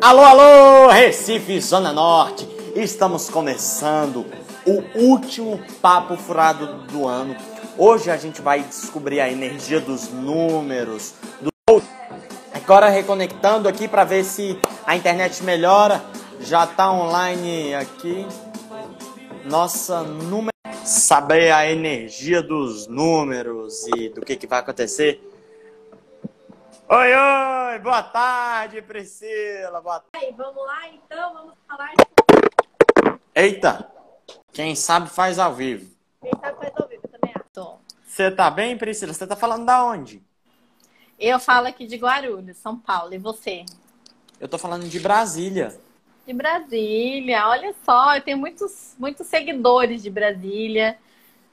Alô, alô, Recife, Zona Norte. Estamos começando o último papo furado do ano. Hoje a gente vai descobrir a energia dos números. Do... Agora reconectando aqui para ver se a internet melhora. Já tá online aqui. Nossa número saber a energia dos números e do que, que vai acontecer. Oi, oi, boa tarde, Priscila. Boa tarde. Vamos lá, então, vamos falar. Eita, quem sabe faz ao vivo. Quem sabe faz ao vivo, eu também acho. Você tá bem, Priscila? Você tá falando da onde? Eu falo aqui de Guarulhos, São Paulo. E você? Eu tô falando de Brasília. De Brasília, olha só, eu tenho muitos, muitos seguidores de Brasília,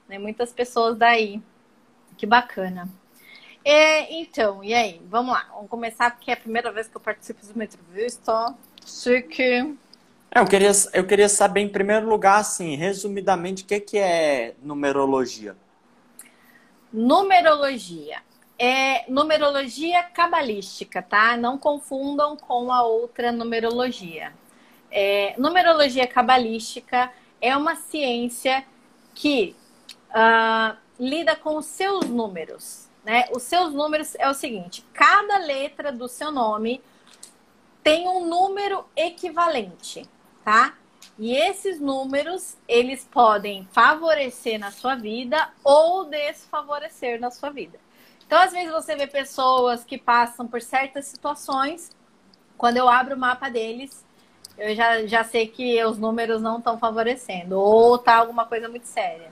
né? muitas pessoas daí. Que bacana. É, então, e aí? Vamos lá, vamos começar porque é a primeira vez que eu participo de uma entrevista. Chique. É, eu queria, eu queria saber, em primeiro lugar, assim, resumidamente, o que, que é numerologia? Numerologia. É numerologia cabalística, tá? Não confundam com a outra numerologia. É, numerologia cabalística é uma ciência que uh, lida com os seus números. Né? Os seus números é o seguinte: cada letra do seu nome tem um número equivalente, tá? E esses números, eles podem favorecer na sua vida ou desfavorecer na sua vida. Então, às vezes você vê pessoas que passam por certas situações, quando eu abro o mapa deles, eu já, já sei que os números não estão favorecendo, ou tá alguma coisa muito séria.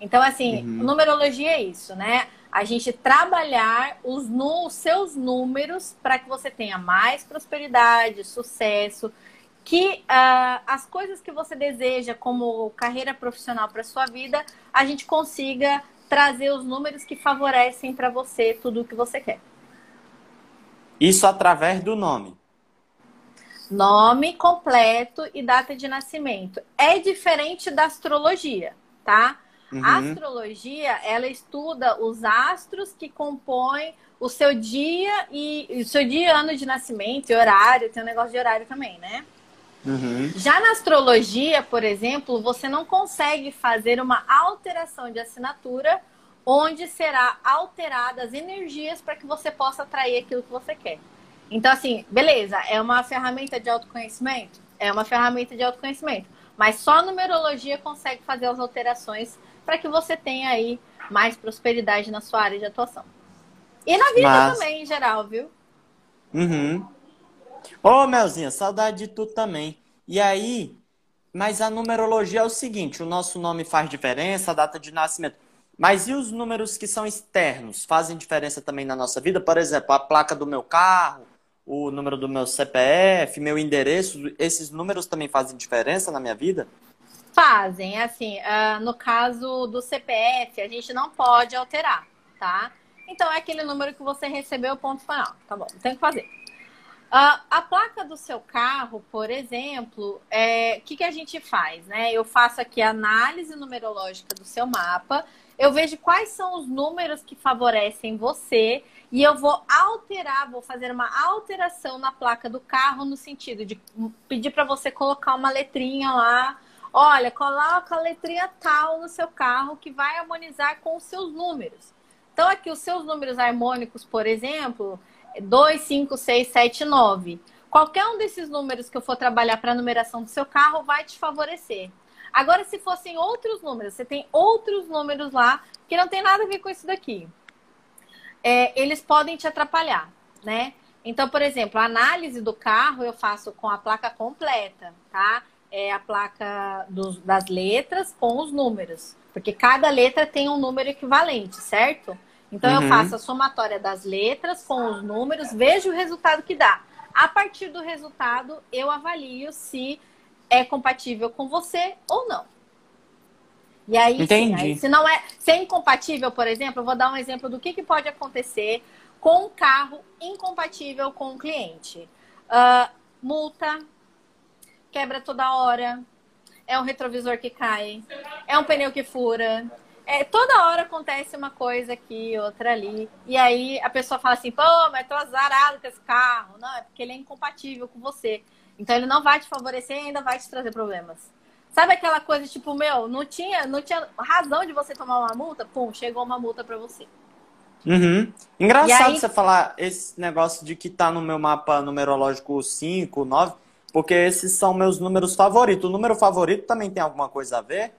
Então, assim, uhum. numerologia é isso, né? A gente trabalhar os, os seus números para que você tenha mais prosperidade, sucesso, que uh, as coisas que você deseja como carreira profissional para sua vida, a gente consiga trazer os números que favorecem para você tudo o que você quer. Isso através do nome. Nome completo e data de nascimento. É diferente da astrologia, tá? Uhum. A astrologia, ela estuda os astros que compõem o seu dia e o seu dia e ano de nascimento e horário, tem um negócio de horário também, né? Uhum. Já na astrologia, por exemplo, você não consegue fazer uma alteração de assinatura onde será alterada as energias para que você possa atrair aquilo que você quer. Então, assim, beleza, é uma ferramenta de autoconhecimento? É uma ferramenta de autoconhecimento. Mas só a numerologia consegue fazer as alterações para que você tenha aí mais prosperidade na sua área de atuação. E na vida Mas... também, em geral, viu? Uhum. Ô, Melzinha, saudade de tu também. E aí, mas a numerologia é o seguinte: o nosso nome faz diferença, a data de nascimento. Mas e os números que são externos? Fazem diferença também na nossa vida? Por exemplo, a placa do meu carro, o número do meu CPF, meu endereço, esses números também fazem diferença na minha vida? Fazem, assim, uh, no caso do CPF, a gente não pode alterar, tá? Então é aquele número que você recebeu, ponto final. Tá bom, tem que fazer. Uh, a placa do seu carro, por exemplo, o é, que, que a gente faz, né? Eu faço aqui a análise numerológica do seu mapa, eu vejo quais são os números que favorecem você e eu vou alterar, vou fazer uma alteração na placa do carro no sentido de pedir para você colocar uma letrinha lá. Olha, coloca a letrinha tal no seu carro que vai harmonizar com os seus números. Então, aqui os seus números harmônicos, por exemplo, 2, 5, 6, 7, 9. Qualquer um desses números que eu for trabalhar para a numeração do seu carro vai te favorecer. Agora, se fossem outros números, você tem outros números lá que não tem nada a ver com isso daqui é, eles podem te atrapalhar, né? Então, por exemplo, a análise do carro eu faço com a placa completa, tá? É a placa dos, das letras com os números. Porque cada letra tem um número equivalente, certo? Então, uhum. eu faço a somatória das letras com os números, vejo o resultado que dá. A partir do resultado, eu avalio se é compatível com você ou não. E aí, Entendi. Sim, aí, se não é, se é incompatível, por exemplo, eu vou dar um exemplo do que, que pode acontecer com um carro incompatível com o cliente. Uh, multa, quebra toda hora, é um retrovisor que cai, é um pneu que fura, É, toda hora acontece uma coisa aqui, outra ali. E aí a pessoa fala assim, pô, mas tô azarado com esse carro. Não, é porque ele é incompatível com você. Então ele não vai te favorecer e ainda vai te trazer problemas. Sabe aquela coisa tipo, meu, não tinha, não tinha razão de você tomar uma multa? Pum, chegou uma multa para você. Uhum. Engraçado aí... você falar esse negócio de que tá no meu mapa numerológico 5, 9, porque esses são meus números favoritos. O número favorito também tem alguma coisa a ver?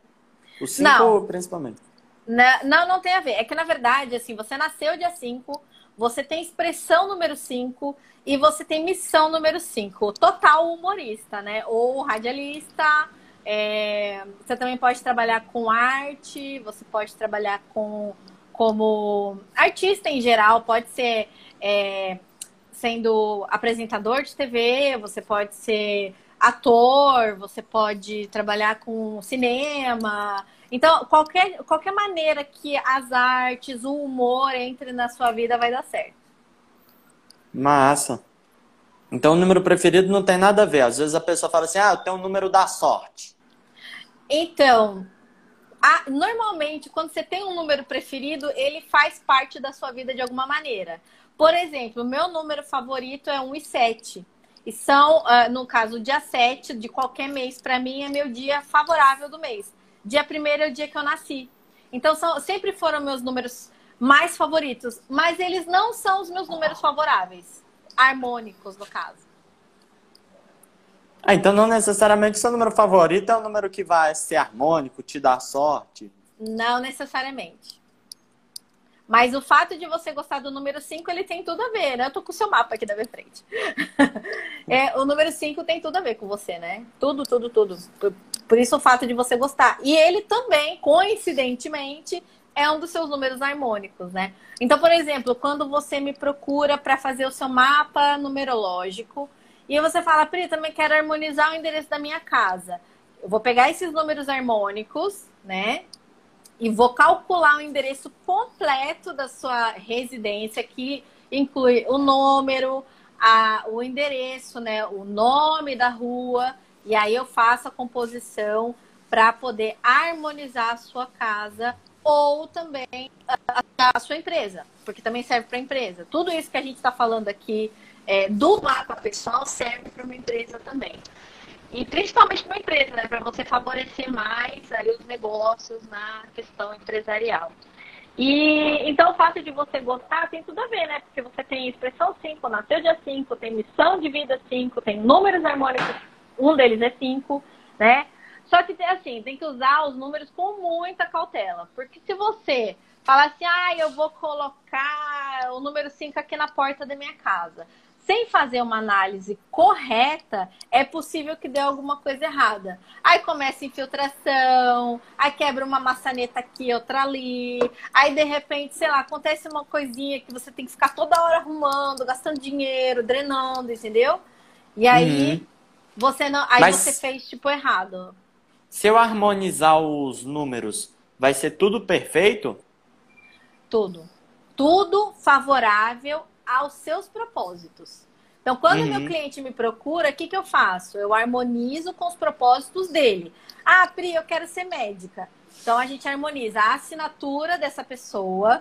O 5, principalmente. Não, não tem a ver. É que, na verdade, assim, você nasceu dia 5, você tem expressão número 5 e você tem missão número 5. Total humorista, né? Ou radialista. É... Você também pode trabalhar com arte, você pode trabalhar com como artista em geral, pode ser é, sendo apresentador de TV, você pode ser ator, você pode trabalhar com cinema. Então, qualquer, qualquer maneira que as artes, o humor entre na sua vida vai dar certo. Massa. Então, o número preferido não tem nada a ver. Às vezes a pessoa fala assim: ah, eu tenho o um número da sorte. Então, a, normalmente, quando você tem um número preferido, ele faz parte da sua vida de alguma maneira. Por exemplo, o meu número favorito é 1 e 7. E são, uh, no caso, o dia 7 de qualquer mês, para mim, é meu dia favorável do mês. Dia 1 é o dia que eu nasci. Então, são, sempre foram meus números mais favoritos. Mas eles não são os meus números favoráveis. Harmônicos, no caso. Ah, então não necessariamente seu número favorito é o número que vai ser harmônico, te dar sorte. Não necessariamente. Mas o fato de você gostar do número 5, ele tem tudo a ver, né? Eu tô com o seu mapa aqui da minha frente. é, o número 5 tem tudo a ver com você, né? Tudo, tudo, tudo. Por, por isso o fato de você gostar. E ele também, coincidentemente, é um dos seus números harmônicos, né? Então, por exemplo, quando você me procura para fazer o seu mapa numerológico, e você fala, Pri, também quero harmonizar o endereço da minha casa. Eu vou pegar esses números harmônicos, né? E vou calcular o endereço completo da sua residência, que inclui o número, a, o endereço, né? O nome da rua. E aí eu faço a composição para poder harmonizar a sua casa ou também a, a sua empresa, porque também serve para empresa. Tudo isso que a gente está falando aqui é, do mapa pessoal serve para uma empresa também. E principalmente para empresa, né? Para você favorecer mais aí os negócios na questão empresarial. E então o fato de você gostar tem tudo a ver, né? Porque você tem expressão 5, nasceu dia 5, tem missão de vida 5, tem números harmônicos, um deles é 5, né? Só que assim, tem que usar os números com muita cautela. Porque se você falar assim, ah, eu vou colocar o número 5 aqui na porta da minha casa sem fazer uma análise correta, é possível que dê alguma coisa errada. Aí começa infiltração, aí quebra uma maçaneta aqui, outra ali, aí de repente, sei lá, acontece uma coisinha que você tem que ficar toda hora arrumando, gastando dinheiro, drenando, entendeu? E aí uhum. você não, aí Mas você fez tipo errado. Se eu harmonizar os números, vai ser tudo perfeito? Tudo. Tudo favorável aos seus propósitos. Então, quando uhum. meu cliente me procura, o que, que eu faço? Eu harmonizo com os propósitos dele. Ah, Pri, eu quero ser médica. Então, a gente harmoniza a assinatura dessa pessoa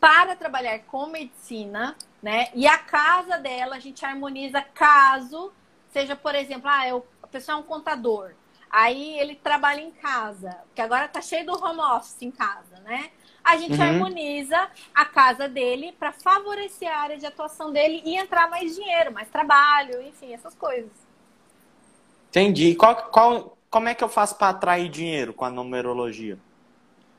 para trabalhar com medicina, né? E a casa dela, a gente harmoniza caso seja, por exemplo, ah, eu, a pessoa é um contador. Aí ele trabalha em casa, porque agora tá cheio do home office em casa, né? A gente uhum. harmoniza a casa dele para favorecer a área de atuação dele e entrar mais dinheiro, mais trabalho, enfim, essas coisas. Entendi. Qual, qual, como é que eu faço para atrair dinheiro com a numerologia?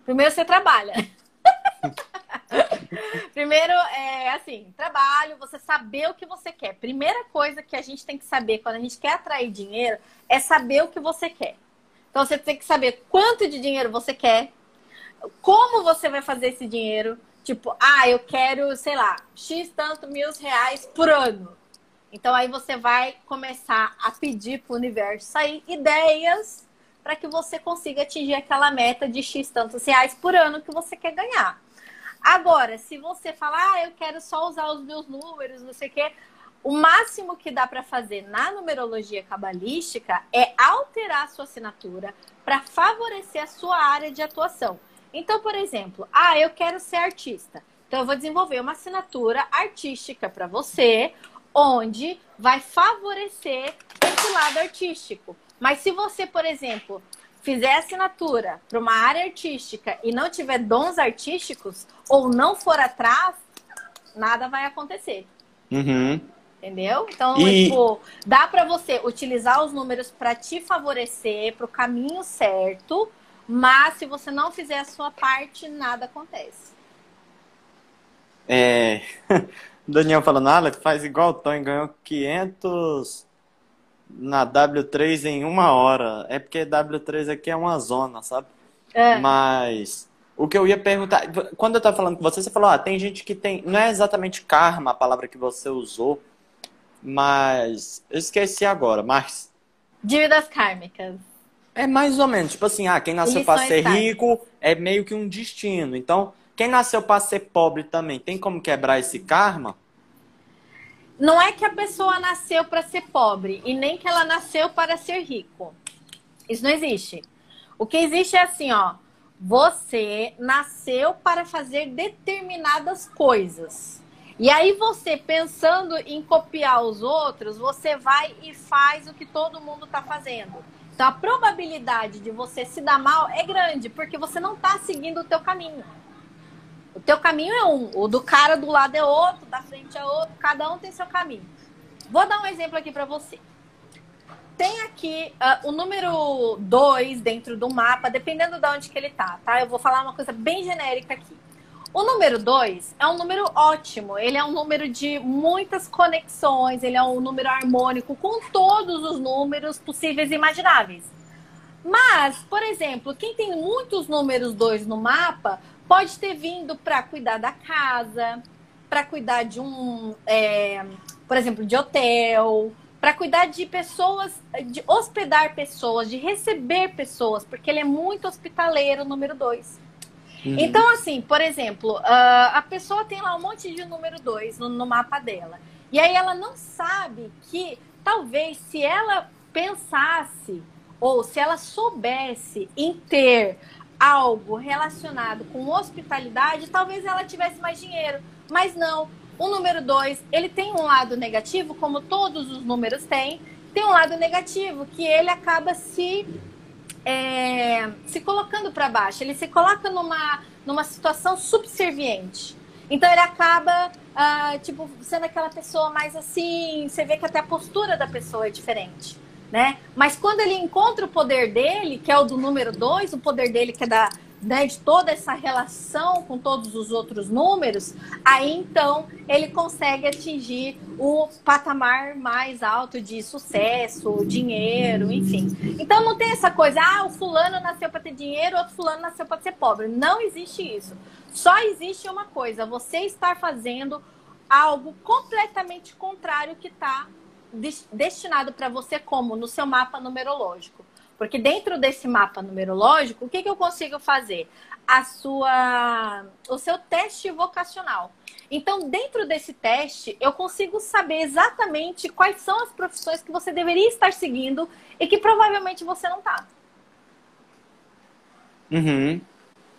Primeiro você trabalha. Primeiro, é assim, trabalho, você saber o que você quer. Primeira coisa que a gente tem que saber quando a gente quer atrair dinheiro é saber o que você quer. Então, você tem que saber quanto de dinheiro você quer, como você vai fazer esse dinheiro? Tipo, ah, eu quero, sei lá, X tanto mil reais por ano. Então aí você vai começar a pedir para o universo sair ideias para que você consiga atingir aquela meta de X tantos reais por ano que você quer ganhar. Agora, se você falar, ah, eu quero só usar os meus números, não sei o quê, o máximo que dá para fazer na numerologia cabalística é alterar a sua assinatura para favorecer a sua área de atuação. Então, por exemplo, ah, eu quero ser artista. Então, eu vou desenvolver uma assinatura artística para você, onde vai favorecer esse lado artístico. Mas se você, por exemplo, fizer assinatura para uma área artística e não tiver dons artísticos ou não for atrás, nada vai acontecer. Uhum. Entendeu? Então, E- tipo, dá para você utilizar os números para te favorecer para o caminho certo, mas se você não fizer a sua parte, nada acontece. É... Daniel falando, ah, faz igual o Tony, ganhou 500 na W3 em uma hora. É porque W3 aqui é uma zona, sabe? É. Mas o que eu ia perguntar, quando eu tava falando com você, você falou, ah, tem gente que tem, não é exatamente karma a palavra que você usou, mas eu esqueci agora, mas Dívidas kármicas. É mais ou menos, tipo assim, ah, quem nasceu para ser rico é meio que um destino. Então, quem nasceu para ser pobre também, tem como quebrar esse karma? Não é que a pessoa nasceu para ser pobre e nem que ela nasceu para ser rico. Isso não existe. O que existe é assim, ó. Você nasceu para fazer determinadas coisas. E aí você, pensando em copiar os outros, você vai e faz o que todo mundo está fazendo. Então a probabilidade de você se dar mal é grande, porque você não está seguindo o teu caminho. O teu caminho é um, o do cara do lado é outro, da frente é outro, cada um tem seu caminho. Vou dar um exemplo aqui para você. Tem aqui ah, o número 2 dentro do mapa, dependendo de onde que ele tá, tá? Eu vou falar uma coisa bem genérica aqui. O número 2 é um número ótimo, ele é um número de muitas conexões, ele é um número harmônico com todos os números possíveis e imagináveis. Mas, por exemplo, quem tem muitos números 2 no mapa pode ter vindo para cuidar da casa, para cuidar de um, é, por exemplo, de hotel, para cuidar de pessoas, de hospedar pessoas, de receber pessoas, porque ele é muito hospitaleiro, número 2. Uhum. Então, assim, por exemplo, ah, a pessoa tem lá um monte de número 2 no, no mapa dela. E aí ela não sabe que talvez se ela pensasse ou se ela soubesse em ter algo relacionado com hospitalidade, talvez ela tivesse mais dinheiro. Mas não. O número 2, ele tem um lado negativo, como todos os números têm, tem um lado negativo, que ele acaba se é, se colocando para baixo, ele se coloca numa, numa situação subserviente. Então ele acaba, ah, tipo, sendo aquela pessoa mais assim, você vê que até a postura da pessoa é diferente, né? Mas quando ele encontra o poder dele, que é o do número dois, o poder dele que é da, né, de toda essa relação com todos os outros números, aí então ele consegue atingir o patamar mais alto de sucesso, dinheiro, enfim. Então não tem essa coisa, ah, o fulano nasceu para ter dinheiro, outro fulano nasceu para ser pobre. Não existe isso. Só existe uma coisa, você estar fazendo algo completamente contrário que está destinado para você como no seu mapa numerológico. Porque dentro desse mapa numerológico, o que, que eu consigo fazer? A sua, o seu teste vocacional. Então, dentro desse teste, eu consigo saber exatamente quais são as profissões que você deveria estar seguindo e que provavelmente você não está. Uhum.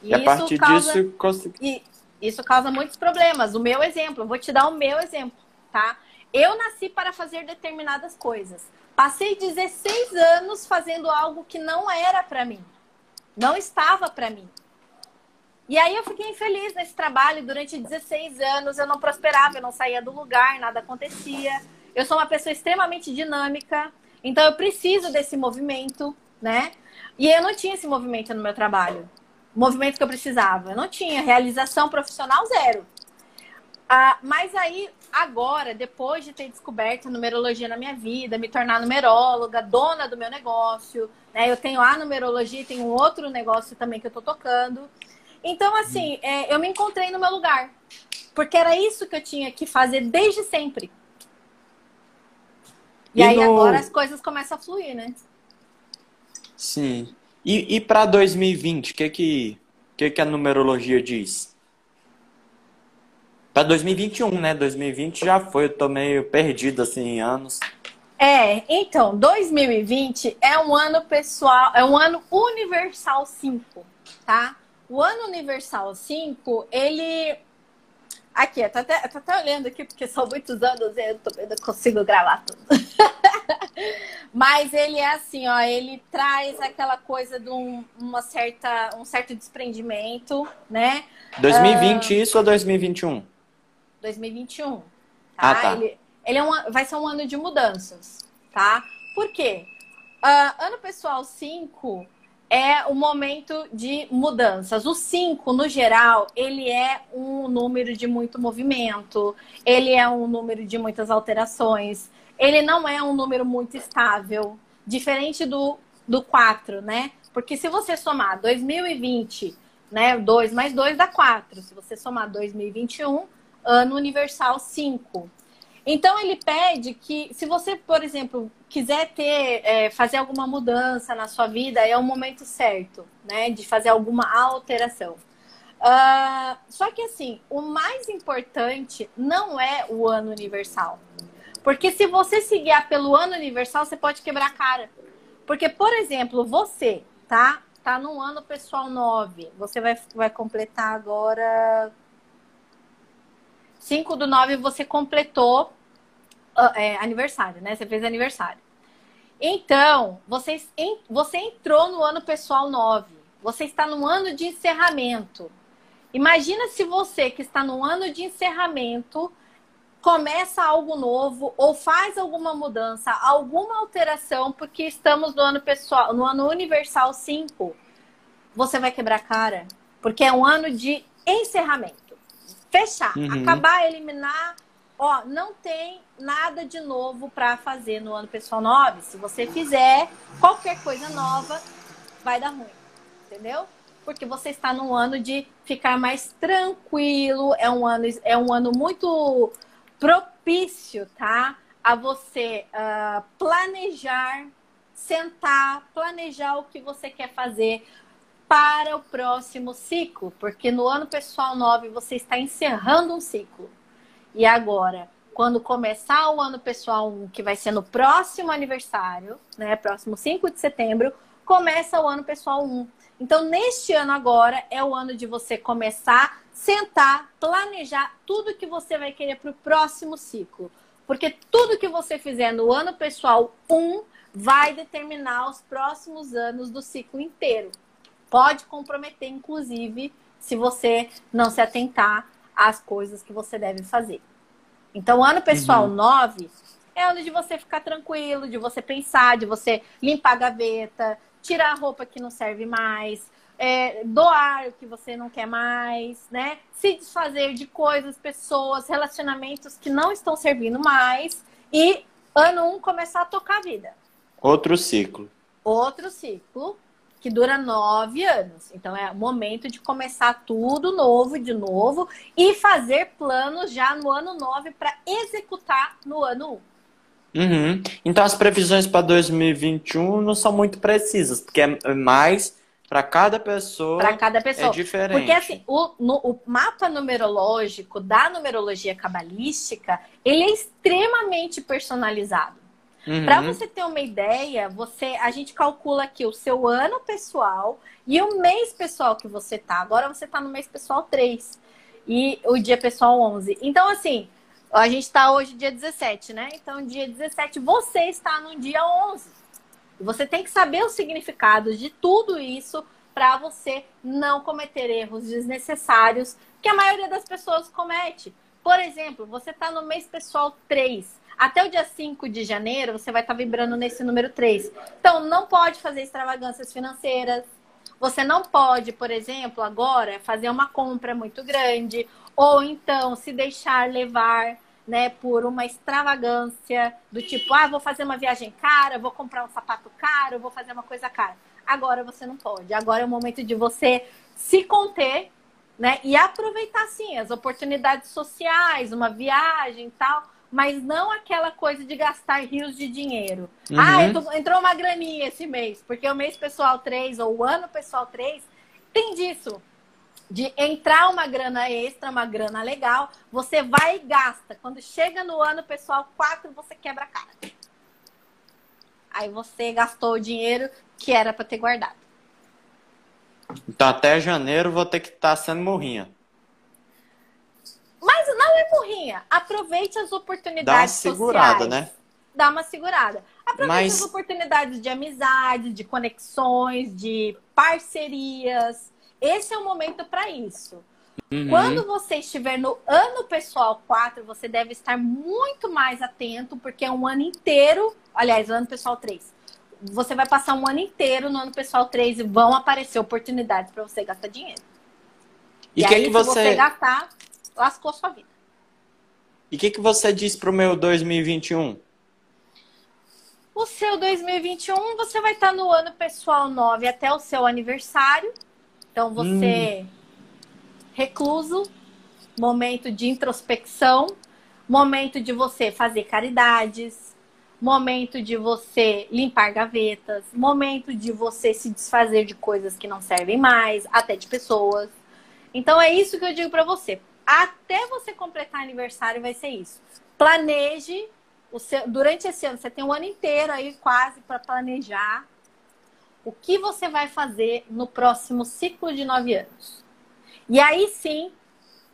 E E a partir causa... disso, consegui... E isso causa muitos problemas. O meu exemplo, eu vou te dar o meu exemplo, tá? Eu nasci para fazer determinadas coisas. Passei 16 anos fazendo algo que não era para mim. Não estava para mim. E aí eu fiquei infeliz nesse trabalho durante 16 anos, eu não prosperava, eu não saía do lugar, nada acontecia. Eu sou uma pessoa extremamente dinâmica, então eu preciso desse movimento, né? E eu não tinha esse movimento no meu trabalho. O movimento que eu precisava. Eu não tinha realização profissional zero. Ah, mas aí, agora, depois de ter descoberto a numerologia na minha vida, me tornar numeróloga, dona do meu negócio, né? Eu tenho a numerologia e tenho um outro negócio também que eu tô tocando. Então, assim, é, eu me encontrei no meu lugar. Porque era isso que eu tinha que fazer desde sempre. E, E aí no- agora as coisas começam a fluir, né? Sim. E, e para 2020, o que que, que que a numerologia diz? Para 2021, né? 2020 já foi, eu tô meio perdido assim em anos. É, então, 2020 é um ano pessoal, é um ano universal 5, tá? o ano universal 5, ele. Aqui, eu tô até, tô até olhando aqui, porque são muitos anos e eu tô, eu consigo gravar tudo. Mas ele é assim, ó, ele traz aquela coisa de um, uma certa, um certo desprendimento, né? 2020 uh, isso ou 2021? 2021. Tá? Ah, tá. Ele, ele é um, vai ser um ano de mudanças, tá? Por quê? Uh, ano pessoal 5 é o momento de mudanças. O 5, no geral, ele é um número de muito movimento, ele é um número de muitas alterações, ele não é um número muito estável, diferente do, do 4, né? Porque se você somar 2020, né, 2 mais 2 dá 4. Se você somar 2021, ano universal 5. Então ele pede que, se você, por exemplo, quiser ter, é, fazer alguma mudança na sua vida, é o momento certo, né? De fazer alguma alteração. Uh, só que assim, o mais importante não é o ano universal. Porque se você se guiar pelo ano universal, você pode quebrar a cara. Porque, por exemplo, você, tá? Tá no ano pessoal 9. Você vai, vai completar agora 5 do 9 você completou uh, é, aniversário, né? Você fez aniversário. Então, você, você entrou no ano pessoal 9. Você está no ano de encerramento. Imagina se você que está no ano de encerramento começa algo novo ou faz alguma mudança, alguma alteração, porque estamos no ano pessoal, no ano universal 5. Você vai quebrar cara, porque é um ano de encerramento fechar, uhum. acabar, eliminar. Ó, não tem nada de novo para fazer no ano pessoal 9. Se você fizer qualquer coisa nova, vai dar ruim. Entendeu? Porque você está num ano de ficar mais tranquilo, é um ano, é um ano muito propício, tá? A você uh, planejar, sentar, planejar o que você quer fazer, para o próximo ciclo, porque no ano pessoal 9 você está encerrando um ciclo. E agora, quando começar o ano pessoal 1, que vai ser no próximo aniversário, né, próximo 5 de setembro, começa o ano pessoal 1. Então, neste ano agora é o ano de você começar, sentar, planejar tudo que você vai querer para o próximo ciclo. Porque tudo que você fizer no ano pessoal 1 vai determinar os próximos anos do ciclo inteiro pode comprometer, inclusive, se você não se atentar às coisas que você deve fazer. Então, ano pessoal uhum. 9 é ano de você ficar tranquilo, de você pensar, de você limpar a gaveta, tirar a roupa que não serve mais, é, doar o que você não quer mais, né? Se desfazer de coisas, pessoas, relacionamentos que não estão servindo mais. E ano 1 um, começar a tocar a vida. Outro ciclo. Outro ciclo que dura nove anos. Então é momento de começar tudo novo de novo e fazer planos já no ano nove para executar no ano um. Uhum. Então as previsões para 2021 não são muito precisas, porque é mais para cada pessoa. Para cada pessoa. É diferente. Porque assim, o, no, o mapa numerológico da numerologia cabalística, ele é extremamente personalizado. Uhum. Para você ter uma ideia, você a gente calcula aqui o seu ano pessoal e o mês pessoal que você tá. Agora você tá no mês pessoal 3 e o dia pessoal 11. Então, assim, a gente tá hoje dia 17, né? Então, dia 17, você está no dia 11. Você tem que saber os significados de tudo isso para você não cometer erros desnecessários que a maioria das pessoas comete. Por exemplo, você está no mês pessoal 3. Até o dia 5 de janeiro, você vai estar tá vibrando nesse número 3. Então, não pode fazer extravagâncias financeiras. Você não pode, por exemplo, agora fazer uma compra muito grande. Ou então se deixar levar né, por uma extravagância do tipo, ah, vou fazer uma viagem cara, vou comprar um sapato caro, vou fazer uma coisa cara. Agora você não pode. Agora é o momento de você se conter, né, e aproveitar sim as oportunidades sociais, uma viagem tal, mas não aquela coisa de gastar rios de dinheiro. Uhum. Ah, entrou uma graninha esse mês, porque o mês pessoal 3 ou o ano pessoal 3 tem disso. De entrar uma grana extra, uma grana legal, você vai e gasta. Quando chega no ano pessoal 4, você quebra a cara. Aí você gastou o dinheiro que era para ter guardado. Então até janeiro vou ter que estar tá sendo morrinha. É morrinha. Aproveite as oportunidades Dá uma segurada, sociais. né? Dá uma segurada. Aproveite Mas... as oportunidades de amizade, de conexões, de parcerias. Esse é o momento para isso. Uhum. Quando você estiver no ano pessoal 4, você deve estar muito mais atento, porque é um ano inteiro. Aliás, ano pessoal 3. Você vai passar um ano inteiro no ano pessoal 3 e vão aparecer oportunidades para você gastar dinheiro. E, e que aí, que você... se você gastar, lascou sua vida. E o que, que você disse pro meu 2021? O seu 2021, você vai estar no ano pessoal 9 até o seu aniversário. Então você hum. recluso, momento de introspecção, momento de você fazer caridades, momento de você limpar gavetas, momento de você se desfazer de coisas que não servem mais, até de pessoas. Então é isso que eu digo para você até você completar aniversário vai ser isso. Planeje seu, durante esse ano, você tem um ano inteiro aí quase para planejar o que você vai fazer no próximo ciclo de nove anos. E aí sim,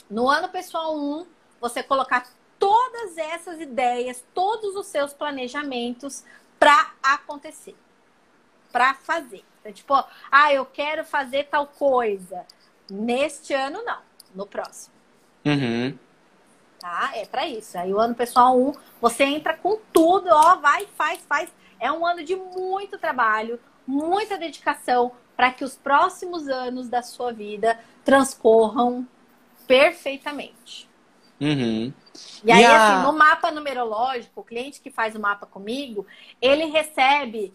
no ano pessoal 1, você colocar todas essas ideias, todos os seus planejamentos para acontecer, para fazer. Então, tipo, ah, eu quero fazer tal coisa. Neste ano, não. No próximo. Uhum. Tá? É para isso. Aí o ano pessoal 1, você entra com tudo, ó, vai, faz, faz. É um ano de muito trabalho, muita dedicação para que os próximos anos da sua vida transcorram perfeitamente. Uhum. E aí, assim, no mapa numerológico, o cliente que faz o mapa comigo, ele recebe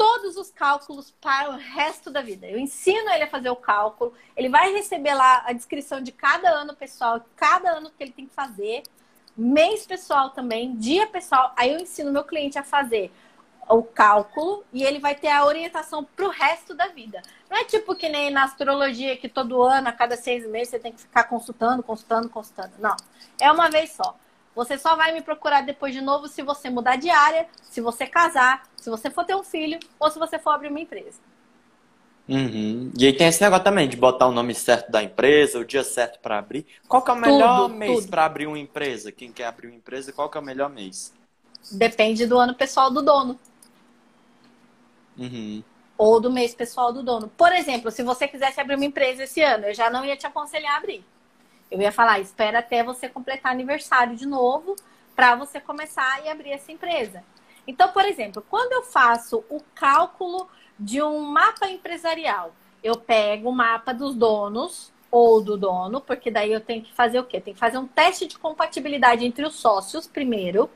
todos os cálculos para o resto da vida. Eu ensino ele a fazer o cálculo, ele vai receber lá a descrição de cada ano pessoal, cada ano que ele tem que fazer, mês pessoal também, dia pessoal. Aí eu ensino meu cliente a fazer o cálculo e ele vai ter a orientação para o resto da vida. Não é tipo que nem na astrologia que todo ano, a cada seis meses, você tem que ficar consultando, consultando, consultando. Não. É uma vez só. Você só vai me procurar depois de novo se você mudar de área, se você casar, se você for ter um filho ou se você for abrir uma empresa. Uhum. E aí tem esse negócio também de botar o nome certo da empresa, o dia certo para abrir. Qual que é o melhor tudo, mês para abrir uma empresa? Quem quer abrir uma empresa, qual que é o melhor mês? Depende do ano pessoal do dono. Uhum. Ou do mês pessoal do dono. Por exemplo, se você quisesse abrir uma empresa esse ano, eu já não ia te aconselhar a abrir. Eu ia falar, espera até você completar aniversário de novo para você começar e abrir essa empresa. Então, por exemplo, quando eu faço o cálculo de um mapa empresarial, eu pego o mapa dos donos ou do dono, porque daí eu tenho que fazer o quê? Tem que fazer um teste de compatibilidade entre os sócios primeiro.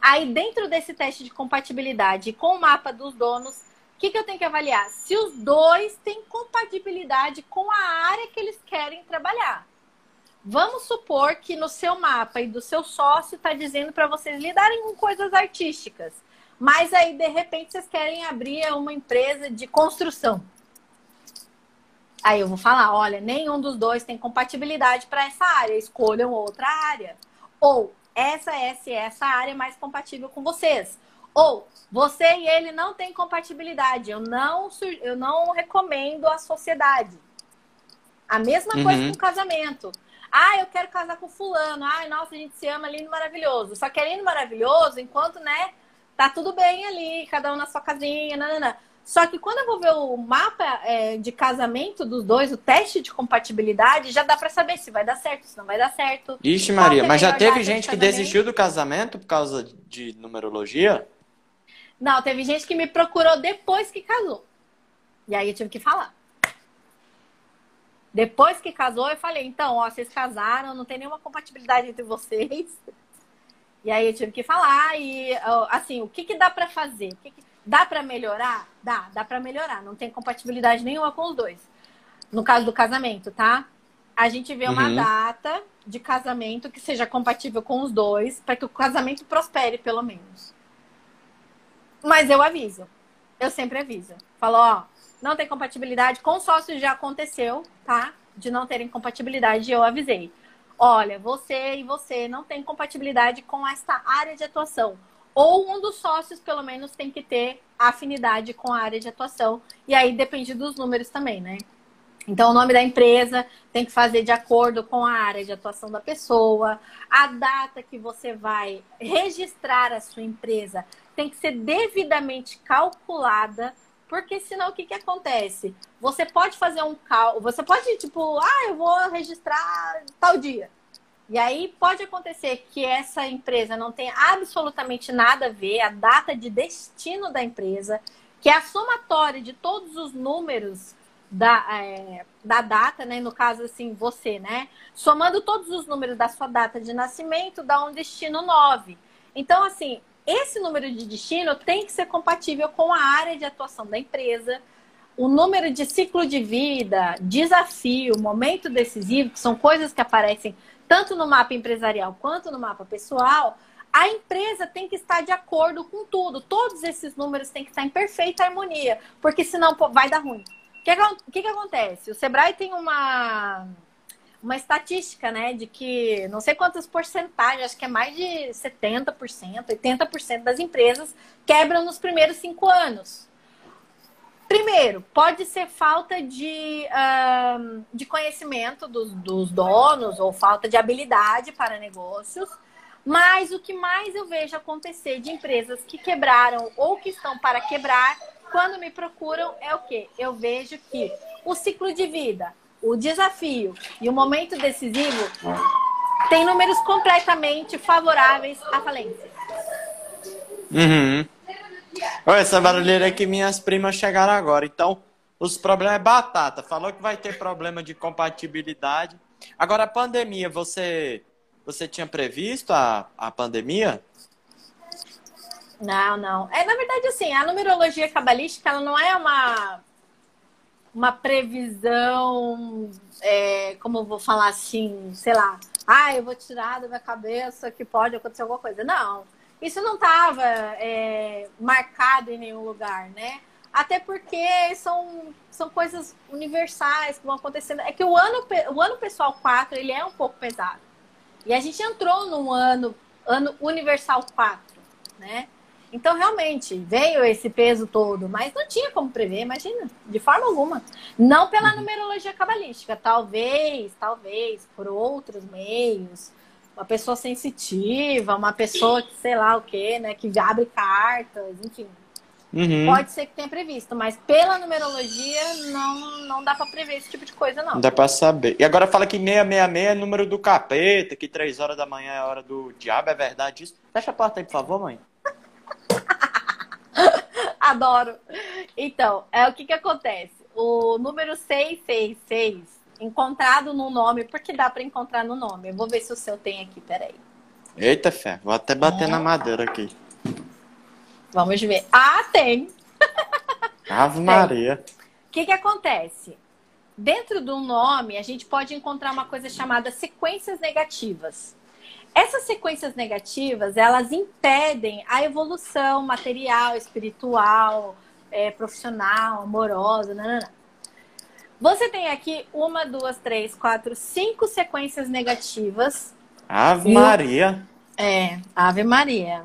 Aí, dentro desse teste de compatibilidade com o mapa dos donos, o que, que eu tenho que avaliar? Se os dois têm compatibilidade com a área que eles querem trabalhar. Vamos supor que no seu mapa e do seu sócio está dizendo para vocês lidarem com coisas artísticas, mas aí de repente vocês querem abrir uma empresa de construção. Aí eu vou falar, olha, nenhum dos dois tem compatibilidade para essa área, escolham outra área. Ou essa, essa essa área é mais compatível com vocês. Ou você e ele não têm compatibilidade, eu não, eu não recomendo a sociedade. A mesma uhum. coisa com casamento. Ah, eu quero casar com fulano. Ai, nossa, a gente se ama lindo, maravilhoso. Só que é lindo, maravilhoso, enquanto, né, tá tudo bem ali, cada um na sua casinha, nanana. Só que quando eu vou ver o mapa é, de casamento dos dois, o teste de compatibilidade, já dá para saber se vai dar certo, se não vai dar certo. Ixi, Maria, mas já teve gente que desistiu do casamento por causa de numerologia? Não, teve gente que me procurou depois que casou. E aí eu tive que falar. Depois que casou, eu falei, então, ó, vocês casaram, não tem nenhuma compatibilidade entre vocês. E aí eu tive que falar e assim, o que, que dá para fazer? Que que... Dá para melhorar? Dá, dá para melhorar. Não tem compatibilidade nenhuma com os dois. No caso do casamento, tá? A gente vê uma uhum. data de casamento que seja compatível com os dois, para que o casamento prospere, pelo menos. Mas eu aviso. Eu sempre aviso. Falo, ó, não tem compatibilidade. Com sócios já aconteceu, tá? De não terem compatibilidade, eu avisei. Olha, você e você não tem compatibilidade com esta área de atuação. Ou um dos sócios, pelo menos, tem que ter afinidade com a área de atuação. E aí depende dos números também, né? Então, o nome da empresa tem que fazer de acordo com a área de atuação da pessoa, a data que você vai registrar a sua empresa tem que ser devidamente calculada, porque senão o que, que acontece? Você pode fazer um cálculo, você pode, tipo, ah, eu vou registrar tal dia. E aí pode acontecer que essa empresa não tenha absolutamente nada a ver, a data de destino da empresa, que é a somatória de todos os números da, é, da data, né? No caso, assim, você, né? Somando todos os números da sua data de nascimento, dá um destino 9. Então, assim, esse número de destino tem que ser compatível com a área de atuação da empresa, o número de ciclo de vida, desafio, momento decisivo, que são coisas que aparecem tanto no mapa empresarial quanto no mapa pessoal, a empresa tem que estar de acordo com tudo. Todos esses números têm que estar em perfeita harmonia, porque senão vai dar ruim. O que, que, que acontece? O Sebrae tem uma, uma estatística, né, de que não sei quantas porcentagens, acho que é mais de 70%, 80% das empresas quebram nos primeiros cinco anos. Primeiro, pode ser falta de, de conhecimento dos, dos donos ou falta de habilidade para negócios. Mas o que mais eu vejo acontecer de empresas que quebraram ou que estão para quebrar, quando me procuram, é o quê? Eu vejo que o ciclo de vida, o desafio e o momento decisivo tem números completamente favoráveis à falência. Uhum. Olha, essa barulheira é que minhas primas chegaram agora. Então, os problemas é batata. Falou que vai ter problema de compatibilidade. Agora, a pandemia, você, você tinha previsto a, a pandemia? Não, não. É, na verdade, assim, a numerologia cabalística, ela não é uma, uma previsão, é, como eu vou falar assim, sei lá, ah, eu vou tirar da minha cabeça que pode acontecer alguma coisa. Não isso não estava é, marcado em nenhum lugar, né? Até porque são, são coisas universais que vão acontecendo. É que o ano, o ano pessoal 4, ele é um pouco pesado. E a gente entrou num ano, ano universal 4, né? Então, realmente, veio esse peso todo, mas não tinha como prever, imagina, de forma alguma. Não pela uhum. numerologia cabalística, talvez, talvez, por outros meios, uma pessoa sensitiva, uma pessoa que sei lá o que, né, que abre cartas, enfim. Uhum. Pode ser que tenha previsto, mas pela numerologia não, não dá para prever esse tipo de coisa, não. Não dá para saber. E agora fala que 666 é número do capeta, que 3 horas da manhã é a hora do diabo, é verdade isso? Fecha a porta aí, por favor, mãe. Adoro. Então, é o que que acontece? O número 666 encontrado no nome, porque dá para encontrar no nome. Eu vou ver se o seu tem aqui, peraí. Eita fé, vou até bater é. na madeira aqui. Vamos ver. Ah, tem! Ave Maria. O que, que acontece? Dentro do nome, a gente pode encontrar uma coisa chamada sequências negativas. Essas sequências negativas, elas impedem a evolução material, espiritual, é, profissional, amorosa, não, não, não. Você tem aqui uma, duas, três, quatro, cinco sequências negativas. Ave Maria. É, Ave Maria.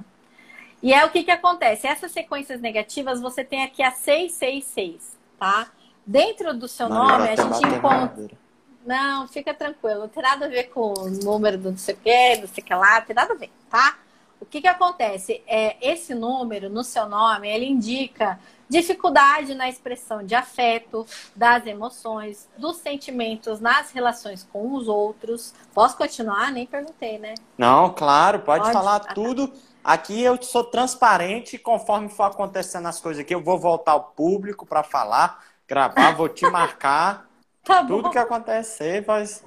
E é o que, que acontece? Essas sequências negativas, você tem aqui a 666, tá? Dentro do seu nome, a gente encontra. Não, fica tranquilo. Não tem nada a ver com o número do não sei o que, do sei que lá, tem nada a ver, tá? O que, que acontece? É, esse número no seu nome, ele indica dificuldade na expressão de afeto, das emoções, dos sentimentos nas relações com os outros. Posso continuar? Nem perguntei, né? Não, claro, pode, pode? falar tudo. Aqui eu sou transparente, conforme for acontecendo as coisas aqui, eu vou voltar ao público para falar, gravar, vou te marcar. Tá tudo que acontecer, mas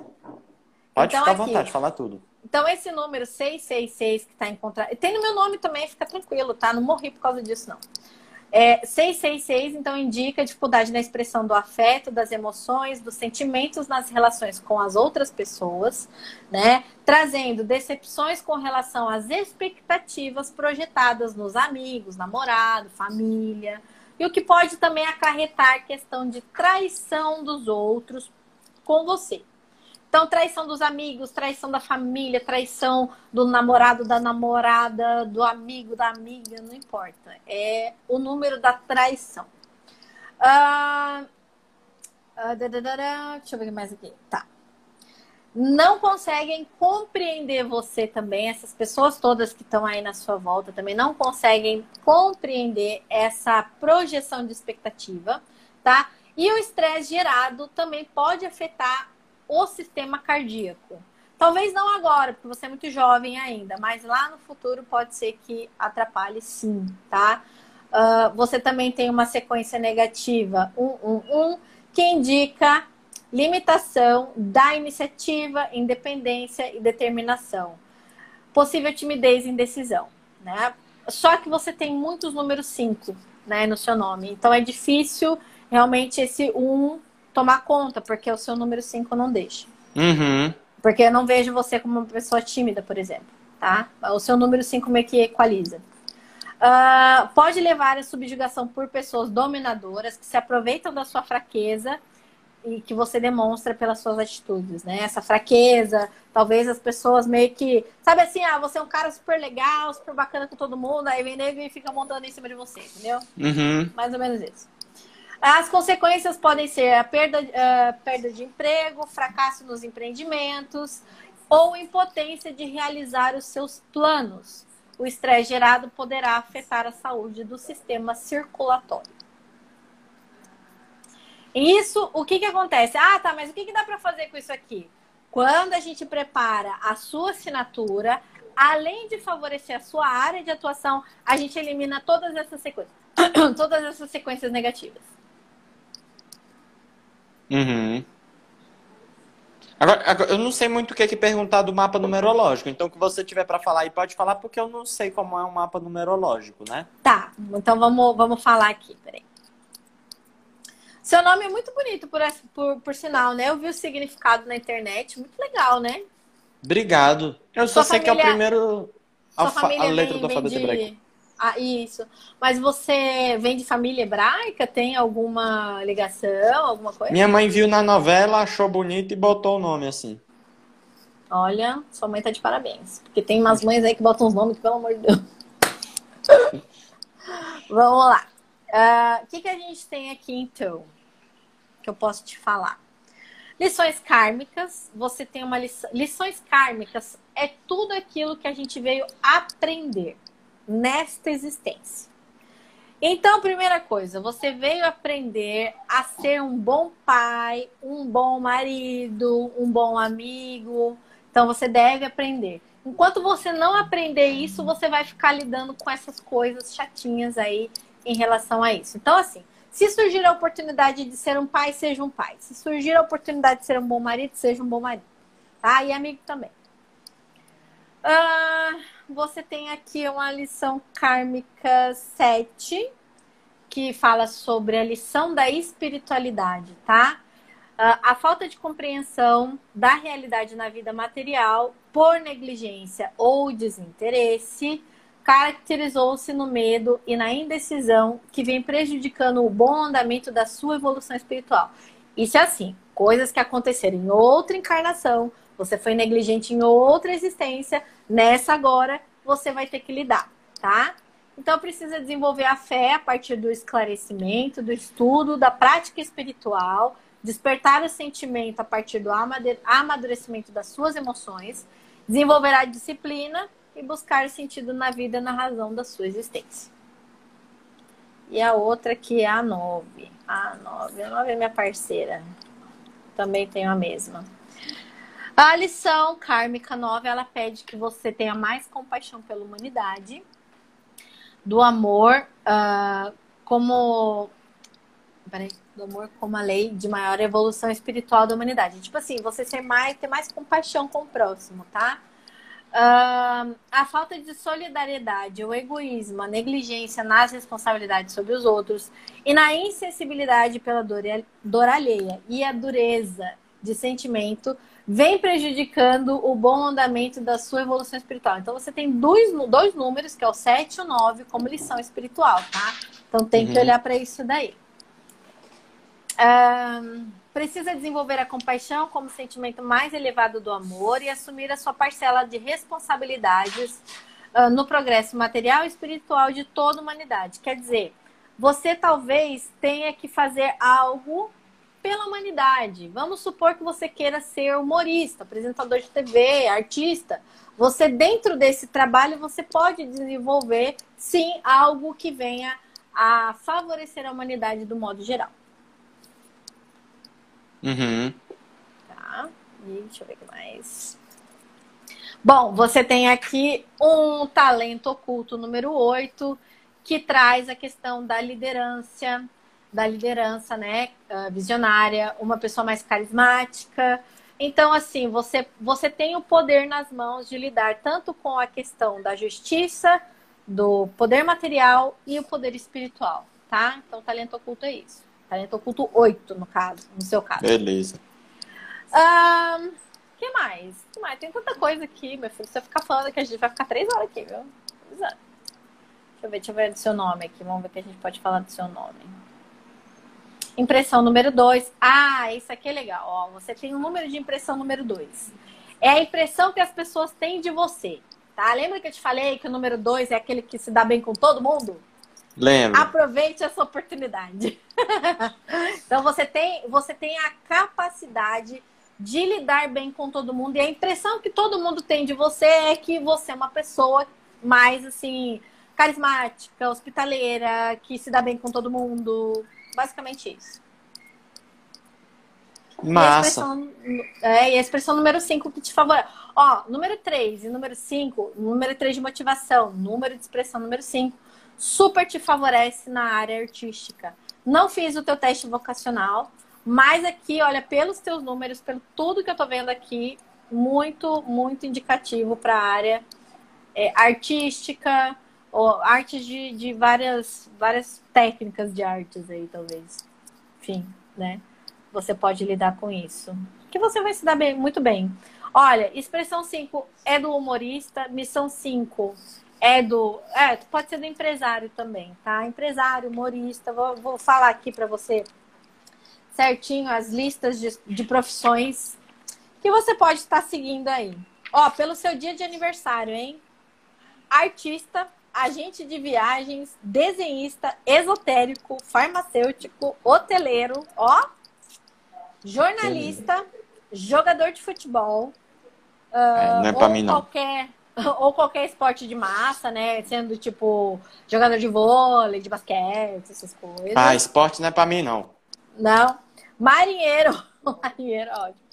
pode então, ficar à vontade, falar tudo. Então, esse número 666 que está encontrado. Tem no meu nome também, fica tranquilo, tá? Não morri por causa disso, não. É, 666, então, indica dificuldade na expressão do afeto, das emoções, dos sentimentos nas relações com as outras pessoas, né? Trazendo decepções com relação às expectativas projetadas nos amigos, namorado, família. E o que pode também acarretar questão de traição dos outros com você. Então, traição dos amigos, traição da família, traição do namorado, da namorada, do amigo, da amiga, não importa. É o número da traição. Uh, Uh, deixa eu ver mais aqui. Tá. Não conseguem compreender você também, essas pessoas todas que estão aí na sua volta também não conseguem compreender essa projeção de expectativa, tá? E o estresse gerado também pode afetar o sistema cardíaco. Talvez não agora, porque você é muito jovem ainda, mas lá no futuro pode ser que atrapalhe sim, tá? Uh, você também tem uma sequência negativa 1, 1, 1, que indica limitação da iniciativa, independência e determinação. Possível timidez e indecisão, né? Só que você tem muitos números 5, né, no seu nome. Então é difícil realmente esse 1 tomar conta, porque o seu número 5 não deixa. Uhum. Porque eu não vejo você como uma pessoa tímida, por exemplo, tá? O seu número 5 meio que equaliza. Uh, pode levar a subjugação por pessoas dominadoras que se aproveitam da sua fraqueza e que você demonstra pelas suas atitudes, né? Essa fraqueza, talvez as pessoas meio que, sabe assim, ah, você é um cara super legal, super bacana com todo mundo, aí vem nego e fica montando em cima de você, entendeu? Uhum. Mais ou menos isso. As consequências podem ser a perda, uh, perda de emprego, fracasso nos empreendimentos ou impotência de realizar os seus planos. O estresse gerado poderá afetar a saúde do sistema circulatório. Isso, o que, que acontece? Ah, tá, mas o que, que dá para fazer com isso aqui? Quando a gente prepara a sua assinatura, além de favorecer a sua área de atuação, a gente elimina todas essas sequências, todas essas sequências negativas. Uhum. Agora, agora, eu não sei muito o que, é que perguntar do mapa numerológico. Então, o que você tiver para falar aí, pode falar, porque eu não sei como é um mapa numerológico, né? Tá, então vamos, vamos falar aqui, peraí. Seu nome é muito bonito, por, por, por sinal, né? Eu vi o significado na internet, muito legal, né? Obrigado. Eu só sei família, que é o primeiro alfa, a letra do alfabeto de... hebraico. Ah, isso. Mas você vem de família hebraica? Tem alguma ligação, alguma coisa? Minha mãe viu na novela, achou bonito e botou o nome assim. Olha, sua mãe tá de parabéns. Porque tem umas mães aí que botam os nomes, pelo amor de Deus. Vamos lá. Ah, o uh, que, que a gente tem aqui então? Que eu posso te falar. Lições kármicas. Você tem uma lição. Lições kármicas é tudo aquilo que a gente veio aprender nesta existência. Então, primeira coisa, você veio aprender a ser um bom pai, um bom marido, um bom amigo. Então, você deve aprender. Enquanto você não aprender isso, você vai ficar lidando com essas coisas chatinhas aí em relação a isso. Então, assim, se surgir a oportunidade de ser um pai, seja um pai. Se surgir a oportunidade de ser um bom marido, seja um bom marido. Tá? E amigo também. Uh, você tem aqui uma lição kármica 7, que fala sobre a lição da espiritualidade, tá? Uh, a falta de compreensão da realidade na vida material por negligência ou desinteresse caracterizou-se no medo e na indecisão que vem prejudicando o bom andamento da sua evolução espiritual. Isso é assim, coisas que aconteceram em outra encarnação, você foi negligente em outra existência, nessa agora você vai ter que lidar, tá? Então precisa desenvolver a fé a partir do esclarecimento, do estudo, da prática espiritual, despertar o sentimento a partir do amadurecimento das suas emoções, desenvolver a disciplina e buscar sentido na vida na razão da sua existência. E a outra que é a nove. A nove, a nove é minha parceira. Também tenho a mesma. A lição kármica 9, ela pede que você tenha mais compaixão pela humanidade, do amor uh, como peraí, do amor como a lei de maior evolução espiritual da humanidade. Tipo assim, você ser mais, ter mais compaixão com o próximo, tá? Uh, a falta de solidariedade, o egoísmo, a negligência nas responsabilidades sobre os outros e na insensibilidade pela dor, dor alheia e a dureza de sentimento vem prejudicando o bom andamento da sua evolução espiritual. Então você tem dois, dois números, que é o 7 e o 9, como lição espiritual, tá? Então tem uhum. que olhar para isso daí. Um, precisa desenvolver a compaixão como sentimento mais elevado do amor e assumir a sua parcela de responsabilidades uh, no progresso material e espiritual de toda a humanidade. Quer dizer, você talvez tenha que fazer algo pela humanidade. Vamos supor que você queira ser humorista, apresentador de TV, artista. Você, dentro desse trabalho, você pode desenvolver, sim, algo que venha a favorecer a humanidade do modo geral. Uhum. Tá? E deixa eu ver o que mais. Bom, você tem aqui um talento oculto número 8, que traz a questão da liderança, da liderança, né, ah, visionária, uma pessoa mais carismática. Então, assim, você, você tem o poder nas mãos de lidar tanto com a questão da justiça, do poder material e o poder espiritual, tá? Então, talento oculto é isso. Talento oculto 8, no caso, no seu caso. Beleza. Um, que mais? que mais? Tem tanta coisa aqui, meu filho. Se eu ficar falando que a gente vai ficar três horas aqui, viu? Deixa eu ver, deixa eu ver do seu nome aqui. Vamos ver o que a gente pode falar do seu nome. Impressão número 2. Ah, isso aqui é legal. Ó, você tem o um número de impressão número 2. É a impressão que as pessoas têm de você. Tá? Lembra que eu te falei que o número 2 é aquele que se dá bem com todo mundo? Lembro. Aproveite essa oportunidade. então você tem, você tem a capacidade de lidar bem com todo mundo. E a impressão que todo mundo tem de você é que você é uma pessoa mais assim, carismática, hospitaleira, que se dá bem com todo mundo. Basicamente isso. Massa. E a expressão, é, e a expressão número 5 que te favorece. Ó, número 3 e número 5, número 3 de motivação, número de expressão número 5, super te favorece na área artística. Não fiz o teu teste vocacional, mas aqui, olha, pelos teus números, pelo tudo que eu tô vendo aqui, muito, muito indicativo para a área é, artística, ou artes de, de várias, várias técnicas de artes aí, talvez. Enfim, né? Você pode lidar com isso. Que você vai se dar bem, muito bem. Olha, expressão 5 é do humorista, missão 5 é do. É, pode ser do empresário também, tá? Empresário, humorista. Vou, vou falar aqui para você certinho as listas de, de profissões que você pode estar seguindo aí. Ó, pelo seu dia de aniversário, hein? Artista, agente de viagens, desenhista, esotérico, farmacêutico, hoteleiro, ó, jornalista, jogador de futebol, uh, é, não é pra mim, não. qualquer ou qualquer esporte de massa, né? Sendo tipo jogador de vôlei, de basquete, essas coisas. Ah, esporte não é pra mim, não. Não. Marinheiro, marinheiro, ótimo.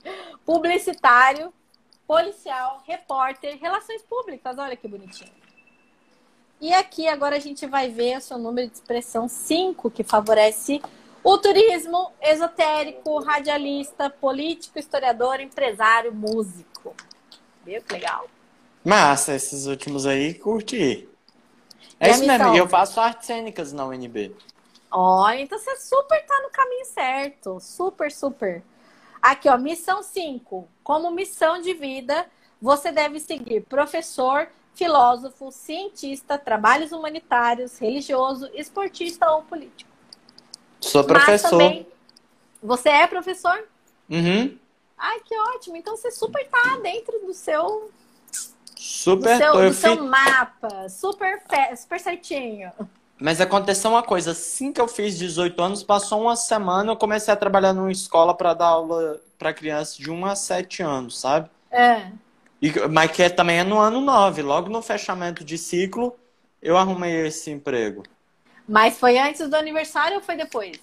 Publicitário, policial, repórter, relações públicas, olha que bonitinho. E aqui agora a gente vai ver o seu número de expressão 5, que favorece o turismo, esotérico, radialista, político, historiador, empresário, músico. Viu que legal? Massa, esses últimos aí, curti. É isso mesmo, eu faço artes cênicas na UNB. Olha, então você super tá no caminho certo. Super, super. Aqui, ó, missão 5. Como missão de vida, você deve seguir professor, filósofo, cientista, trabalhos humanitários, religioso, esportista ou político. Sou professor. Também, você é professor? Uhum. Ai, que ótimo. Então você super tá dentro do seu. Super. Do seu, do seu mapa. Super, super certinho. Mas aconteceu uma coisa, assim que eu fiz 18 anos, passou uma semana, eu comecei a trabalhar numa escola para dar aula para crianças de 1 a 7 anos, sabe? É. E, mas que é, também é no ano 9, logo no fechamento de ciclo, eu arrumei esse emprego. Mas foi antes do aniversário ou foi depois?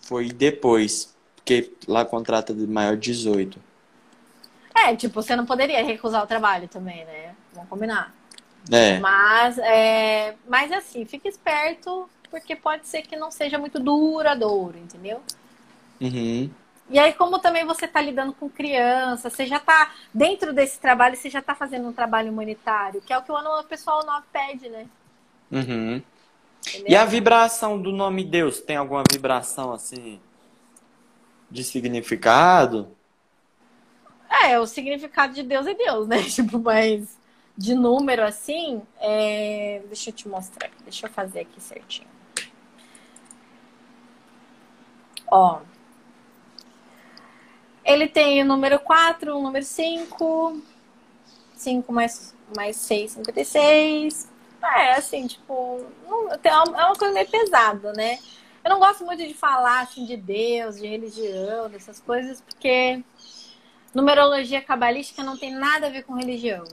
Foi depois, porque lá contrata de maior 18. É, tipo, você não poderia recusar o trabalho também, né? Vamos combinar. É. Mas, é, mas assim, fica esperto, porque pode ser que não seja muito duradouro, entendeu? Uhum. E aí, como também você está lidando com criança, você já está dentro desse trabalho, você já está fazendo um trabalho humanitário, que é o que o pessoal 9 pede, né? Uhum. E a vibração do nome Deus, tem alguma vibração assim de significado? É, o significado de Deus é Deus, né? Tipo, mas de número assim, é... deixa eu te mostrar deixa eu fazer aqui certinho. Ó. Ele tem o número 4, o número 5. 5 mais, mais 6, 56. É, assim, tipo, é uma coisa meio pesada, né? Eu não gosto muito de falar assim de Deus, de religião, dessas coisas, porque numerologia cabalística não tem nada a ver com religião.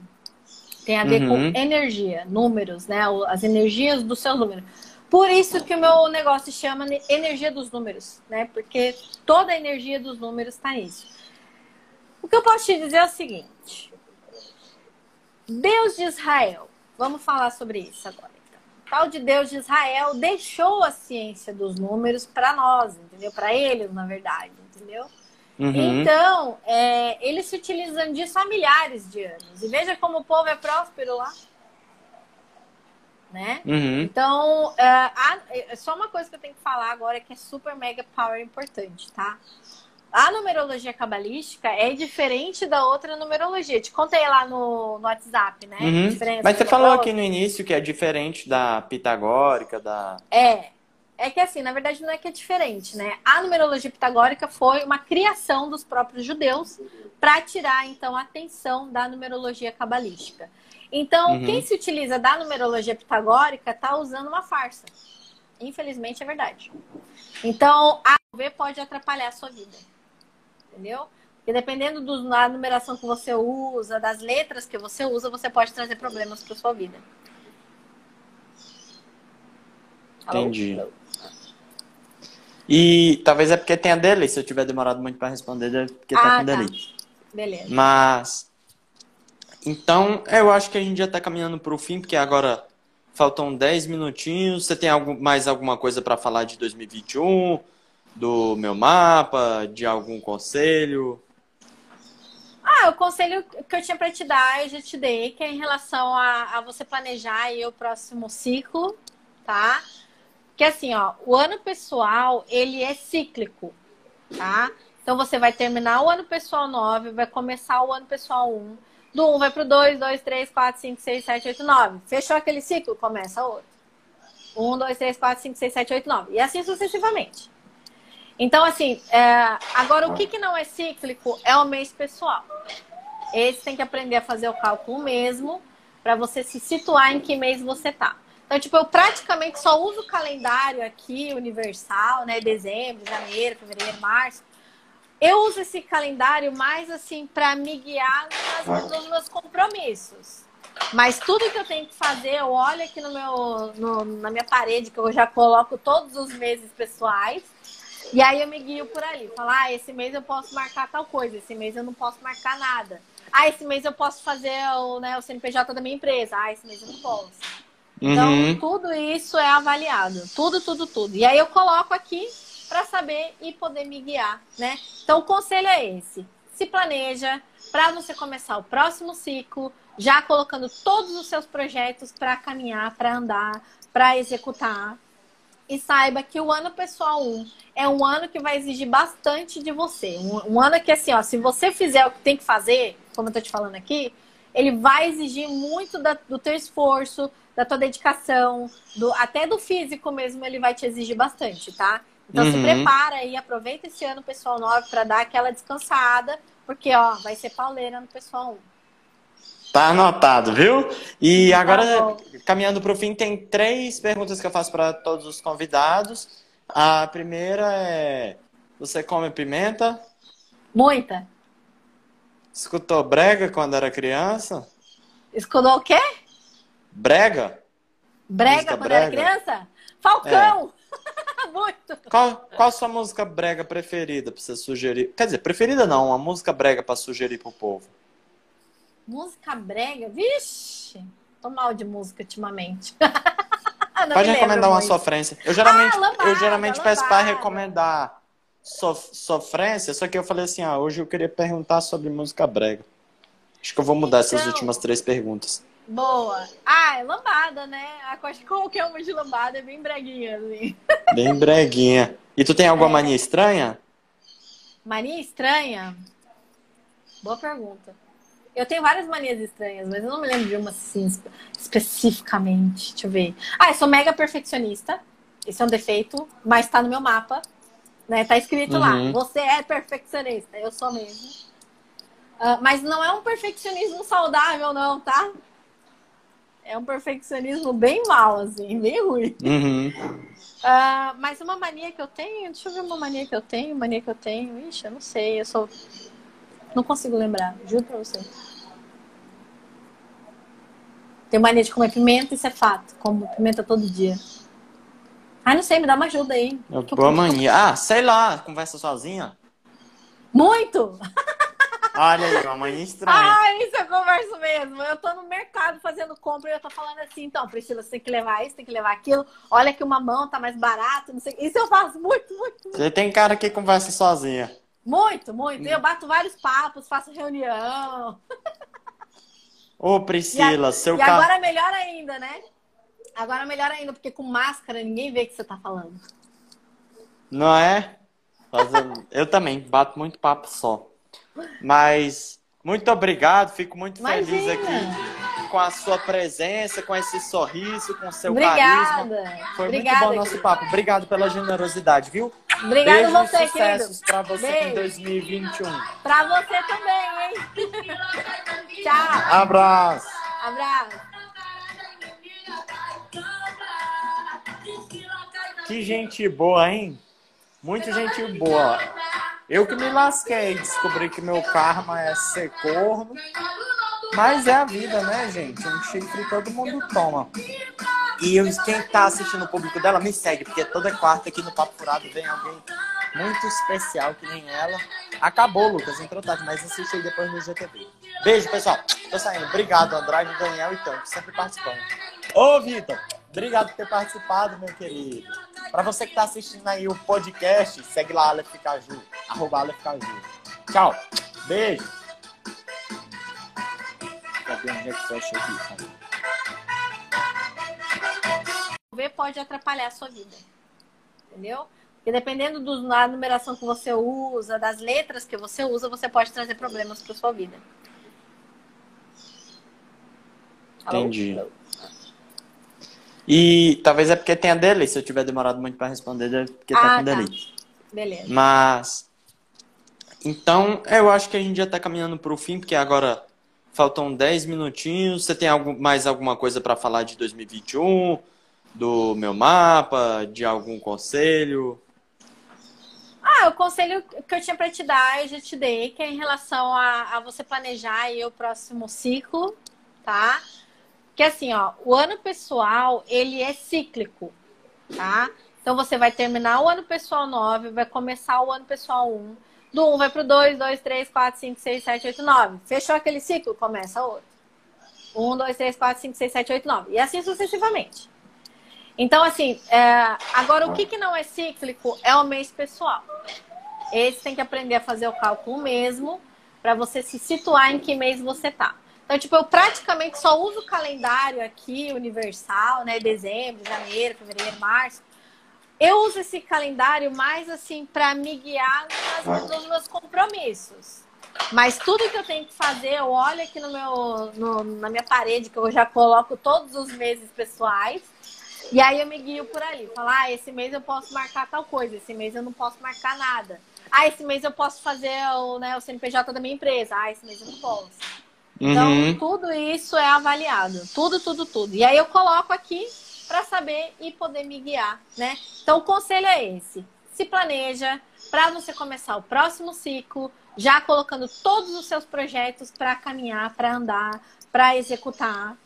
Tem a ver uhum. com energia, números, né? As energias do seu número. Por isso que o meu negócio se chama energia dos números, né? Porque toda a energia dos números está nisso. O que eu posso te dizer é o seguinte: Deus de Israel, vamos falar sobre isso agora. Então. O tal de Deus de Israel deixou a ciência dos números para nós, entendeu? Para eles, na verdade, entendeu? Uhum. Então, é, eles se utilizam disso há milhares de anos. E veja como o povo é próspero lá. Né? Uhum. Então, uh, há, é, só uma coisa que eu tenho que falar agora que é super mega power importante, tá? A numerologia cabalística é diferente da outra numerologia. Te contei lá no, no WhatsApp, né? Uhum. Mas você falou aqui no início que é diferente da pitagórica, da. É. É que assim, na verdade não é que é diferente, né? A numerologia pitagórica foi uma criação dos próprios judeus para tirar então a atenção da numerologia cabalística. Então, uhum. quem se utiliza da numerologia pitagórica está usando uma farsa. Infelizmente é verdade. Então, a V pode atrapalhar a sua vida entendeu? Porque dependendo do, da numeração que você usa, das letras que você usa, você pode trazer problemas para sua vida. Entendi. E talvez é porque tenha delay. Se eu tiver demorado muito para responder, é porque tá ah, com tá. delay. Beleza. Mas. Então, eu acho que a gente já está caminhando para o fim, porque agora faltam 10 minutinhos. Você tem algum, mais alguma coisa para falar de 2021? do meu mapa, de algum conselho? Ah, o conselho que eu tinha para te dar, eu já te dei, que é em relação a, a você planejar aí o próximo ciclo, tá? Que assim, ó, o ano pessoal, ele é cíclico, tá? Então você vai terminar o ano pessoal 9, vai começar o ano pessoal 1. Do 1 vai pro 2, 2, 3, 4, 5, 6, 7, 8, 9. Fechou aquele ciclo, começa outro. 1, 2, 3, 4, 5, 6, 7, 8, 9. E assim sucessivamente. Então, assim, é... agora o que, que não é cíclico é o mês pessoal. Esse tem que aprender a fazer o cálculo mesmo para você se situar em que mês você tá. Então, tipo, eu praticamente só uso o calendário aqui, universal, né? Dezembro, janeiro, fevereiro, março. Eu uso esse calendário mais assim para me guiar nas, nos meus compromissos. Mas tudo que eu tenho que fazer, eu olho aqui no meu, no, na minha parede, que eu já coloco todos os meses pessoais. E aí eu me guio por ali. Falar, ah, esse mês eu posso marcar tal coisa, esse mês eu não posso marcar nada. Ah, esse mês eu posso fazer o, né, o CNPJ da minha empresa. Ah, esse mês eu não posso. Então, uhum. tudo isso é avaliado. Tudo, tudo, tudo. E aí eu coloco aqui para saber e poder me guiar, né? Então, o conselho é esse. Se planeja para você começar o próximo ciclo, já colocando todos os seus projetos para caminhar, para andar, para executar, e saiba que o ano pessoal 1 é um ano que vai exigir bastante de você. Um, um, ano que, assim, ó, se você fizer o que tem que fazer, como eu tô te falando aqui, ele vai exigir muito da, do teu esforço, da tua dedicação, do, até do físico mesmo, ele vai te exigir bastante, tá? Então uhum. se prepara aí, aproveita esse ano pessoal 9 para dar aquela descansada, porque, ó, vai ser pauleira no pessoal 1. Tá anotado, viu? E tá agora, caminhando para o fim, tem três perguntas que eu faço para todos os convidados. A primeira é: Você come pimenta? Muita. Escutou brega quando era criança? Escutou o quê? Brega. Brega quando brega. era criança? Falcão! É. Muito! Qual, qual a sua música brega preferida para você sugerir? Quer dizer, preferida não, uma música brega para sugerir pro povo. Música brega? Vixe! Tô mal de música ultimamente. Pode recomendar uma sofrência. Eu geralmente, ah, lambada, eu geralmente peço para recomendar sof sofrência, só que eu falei assim, ah, hoje eu queria perguntar sobre música brega. Acho que eu vou mudar então, essas últimas três perguntas. Boa. Ah, é lambada, né? Acho que qualquer uma de lambada é bem breguinha, assim. Bem breguinha. E tu tem alguma é. mania estranha? Mania estranha? Boa pergunta. Eu tenho várias manias estranhas, mas eu não me lembro de uma assim especificamente. Deixa eu ver. Ah, eu sou mega perfeccionista. Esse é um defeito, mas tá no meu mapa. Né? Tá escrito uhum. lá. Você é perfeccionista. Eu sou mesmo. Uh, mas não é um perfeccionismo saudável, não, tá? É um perfeccionismo bem mal, assim, bem ruim. Uhum. Uh, mas uma mania que eu tenho, deixa eu ver uma mania que eu tenho, mania que eu tenho. Ixi, eu não sei, eu sou. Não consigo lembrar, juro pra você. Tenho mania de comer pimenta, isso é fato. Como pimenta todo dia. Ai, não sei, me dá uma ajuda aí. Eu boa mania. Ah, sei lá, conversa sozinha. Muito! Olha aí, uma mania estranha. Ah, isso eu converso mesmo. Eu tô no mercado fazendo compra e eu tô falando assim, então, Priscila, você tem que levar isso, tem que levar aquilo. Olha que uma mão tá mais barato, não sei. Isso eu faço muito, muito, muito. Você tem cara que conversa sozinha. Muito, muito. Eu bato vários papos, faço reunião. Ô, Priscila, e a... seu E carro. agora melhor ainda, né? Agora melhor ainda, porque com máscara ninguém vê o que você tá falando. Não é? Eu também bato muito papo só. Mas muito obrigado, fico muito Imagina. feliz aqui com a sua presença, com esse sorriso, com o seu Obrigada. carisma. Foi Obrigada, muito bom o nosso papo. Obrigado pela generosidade, viu? Obrigada Beijo a você, sucessos pra você em Beijo. 2021. Pra você também, hein? Tchau. Abraço. Abraço. Que gente boa, hein? Muito gente boa. Eu que me lasquei, descobri que meu karma é ser corno. Mas é a vida, né, gente? Um chifre todo mundo toma. E quem tá assistindo o público dela, me segue, porque toda quarta aqui no Papo Furado vem alguém muito especial que nem ela. Acabou, Lucas, entrou tarde, mas assiste aí depois no GTV. Beijo, pessoal. Tô saindo. Obrigado, Andrade, Daniel e Tanto, sempre participando. Ô, Vitor, obrigado por ter participado, meu querido. Pra você que tá assistindo aí o podcast, segue lá, Aleph Caju, arroba Aleph Caju. Tchau. Beijo. Cadê é aqui? cara? ver pode atrapalhar a sua vida. Entendeu? Porque dependendo do- da numeração que você usa, das letras que você usa, você pode trazer problemas para sua vida. Alô? E talvez é porque tenha delay. Se eu tiver demorado muito pra responder, é porque tá Ah, com tá. delay. Beleza. Mas. Então, eu acho que a gente já tá caminhando pro fim, porque agora faltam 10 minutinhos. Você tem algum, mais alguma coisa pra falar de 2021? Do meu mapa? De algum conselho? Ah, o conselho que eu tinha para te dar, eu já te dei, que é em relação a, a você planejar aí o próximo ciclo, tá? Que assim, ó, o ano pessoal, ele é cíclico, tá? Então você vai terminar o ano pessoal 9, vai começar o ano pessoal 1. Do 1 vai pro 2, 2, 3, 4, 5, 6, 7, 8, 9. Fechou aquele ciclo, começa outro. 1, 2, 3, 4, 5, 6, 7, 8, 9. E assim sucessivamente. Então, assim, é, agora o que, que não é cíclico é o mês pessoal. Esse tem que aprender a fazer o cálculo mesmo para você se situar em que mês você tá. Então, tipo, eu praticamente só uso o calendário aqui, universal, né? Dezembro, janeiro, fevereiro, março. Eu uso esse calendário mais assim para me guiar nas, nos meus compromissos. Mas tudo que eu tenho que fazer, eu olho aqui no meu, no- na minha parede, que eu já coloco todos os meses pessoais. E aí eu me guio por ali. Falar, ah, esse mês eu posso marcar tal coisa, esse mês eu não posso marcar nada. Ah, esse mês eu posso fazer o, né, o CNPJ da minha empresa. Ah, esse mês eu não posso. Então, Uhum. tudo isso é avaliado. Tudo, tudo, tudo. E aí eu coloco aqui para saber e poder me guiar, né? Então, o conselho é esse. Se planeja para você começar o próximo ciclo, já colocando todos os seus projetos para caminhar, para andar, para executar.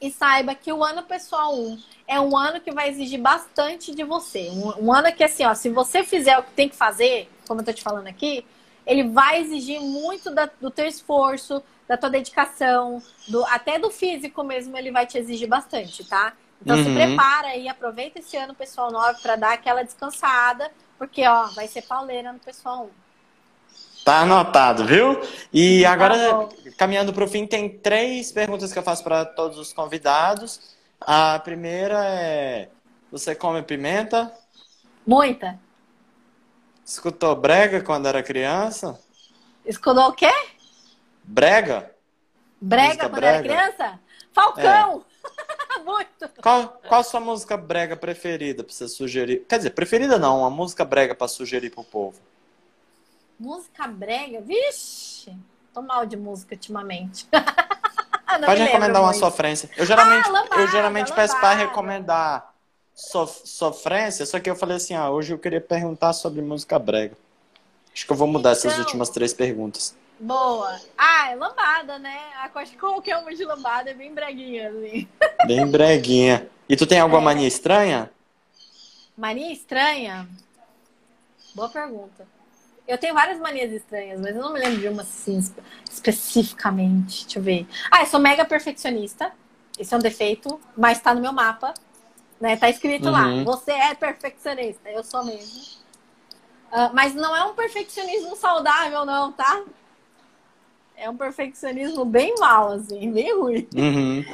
E saiba que o ano pessoal 1 é um ano que vai exigir bastante de você. Um, um ano que, assim, ó, se você fizer o que tem que fazer, como eu tô te falando aqui, ele vai exigir muito da- do teu esforço, da tua dedicação, do, até do físico mesmo, ele vai te exigir bastante, tá? Então se Uhum. prepara aí, aproveita esse ano pessoal 9 para dar aquela descansada, porque ó, vai ser pauleira no pessoal 1. Tá anotado, viu? E Tá agora, bom. caminhando para o fim, tem três perguntas que eu faço para todos os convidados. A primeira é: Você come pimenta? Muita. Escutou brega quando era criança? Escutou o quê? Brega? Brega Música quando era brega? É. criança? Falcão! Muito! Qual, qual a sua música brega preferida para você sugerir? Quer dizer, preferida não, uma música brega para sugerir pro povo. Música brega? Vixe! Tô mal de música ultimamente. não Pode me recomendar uma muito. sofrência. Eu geralmente, Ah, lambada, eu geralmente peço para lambada. recomendar sof- sofrência, só que eu falei assim, ah, hoje eu queria perguntar sobre música brega. Acho que eu vou mudar essas Então. últimas três perguntas. Boa. Ah, é lambada, né? Acho que qualquer uma de lambada é bem breguinha, assim. Bem breguinha. E tu tem alguma É. mania estranha? Mania estranha? Boa pergunta. Eu tenho várias manias estranhas, mas eu não me lembro de uma assim espe- especificamente. Deixa eu ver. Ah, eu sou mega perfeccionista. Esse é um defeito, mas tá no meu mapa. Né? Tá escrito lá. Uhum. Você é perfeccionista. Eu sou mesmo. Ah, mas não é um perfeccionismo saudável, não, tá? É um perfeccionismo bem mal, assim, bem ruim. Uhum.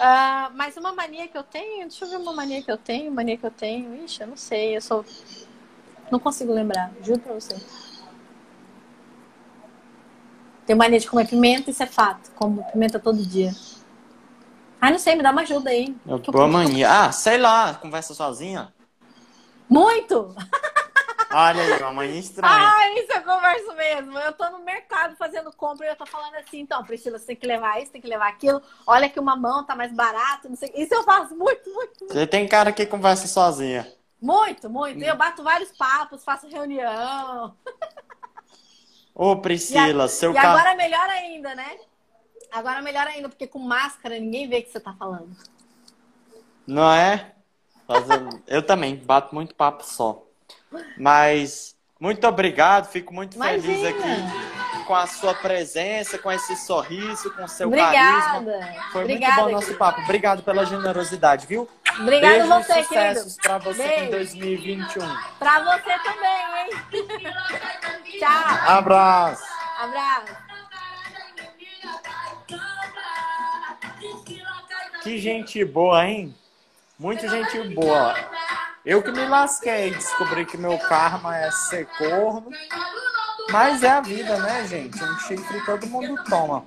Ah, mas uma mania que eu tenho, deixa eu ver uma mania que eu tenho, mania que eu tenho. Ixi, eu não sei, eu sou. Não consigo lembrar, juro pra você. Tenho mania de comer pimenta, isso é fato. Como pimenta todo dia. Ai, não sei, me dá uma ajuda aí. Boa mania. Ah, sei lá, conversa sozinha. Muito! Olha aí, uma mania estranha. Ai, isso eu converso mesmo. Eu tô no mercado fazendo compra e eu tô falando assim, então, Priscila, você tem que levar isso, tem que levar aquilo. Olha que uma mão tá mais barato, não sei. Isso eu faço muito, muito, Você tem cara que conversa sozinha. muito, muito. Eu bato vários papos, faço reunião. Ô, Priscila, seu E carro. agora melhor ainda, né? Agora melhor ainda, porque com máscara ninguém vê o que você tá falando. Não é? Eu também, bato muito papo só. Mas muito obrigado, fico muito feliz Imagina. aqui com a sua presença, com esse sorriso, com o seu carisma. Obrigada. Foi Obrigada, muito bom o nosso querido. papo. Obrigado pela generosidade, viu? Obrigada Beijo você, sucessos pra você em Beijo. 2021. Pra você também, hein? Tchau. Abraço. Abraço. Que gente boa, hein? Muito gente boa. Eu que me lasquei, descobri que meu karma é ser corno. Mas é a vida, né, gente? Um chifre todo mundo toma.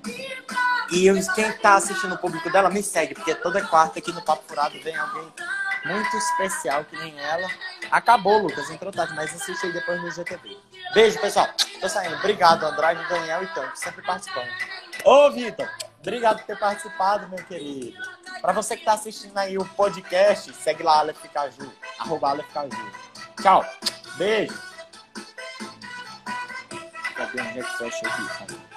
E quem tá assistindo o público dela, me segue, porque toda quarta aqui no Papo Furado vem alguém muito especial que nem ela. Acabou, Lucas, entrou tarde, mas assiste aí depois no GTV. Beijo, pessoal. Tô saindo. Obrigado, Andrade, Daniel e Tanto, sempre participando. Ô, Vitor, obrigado por ter participado, meu querido. Pra você que tá assistindo aí o podcast, segue lá, Aleph Caju, arroba Aleph Caju. Tchau. Beijo. Cadê fecha aqui? cara?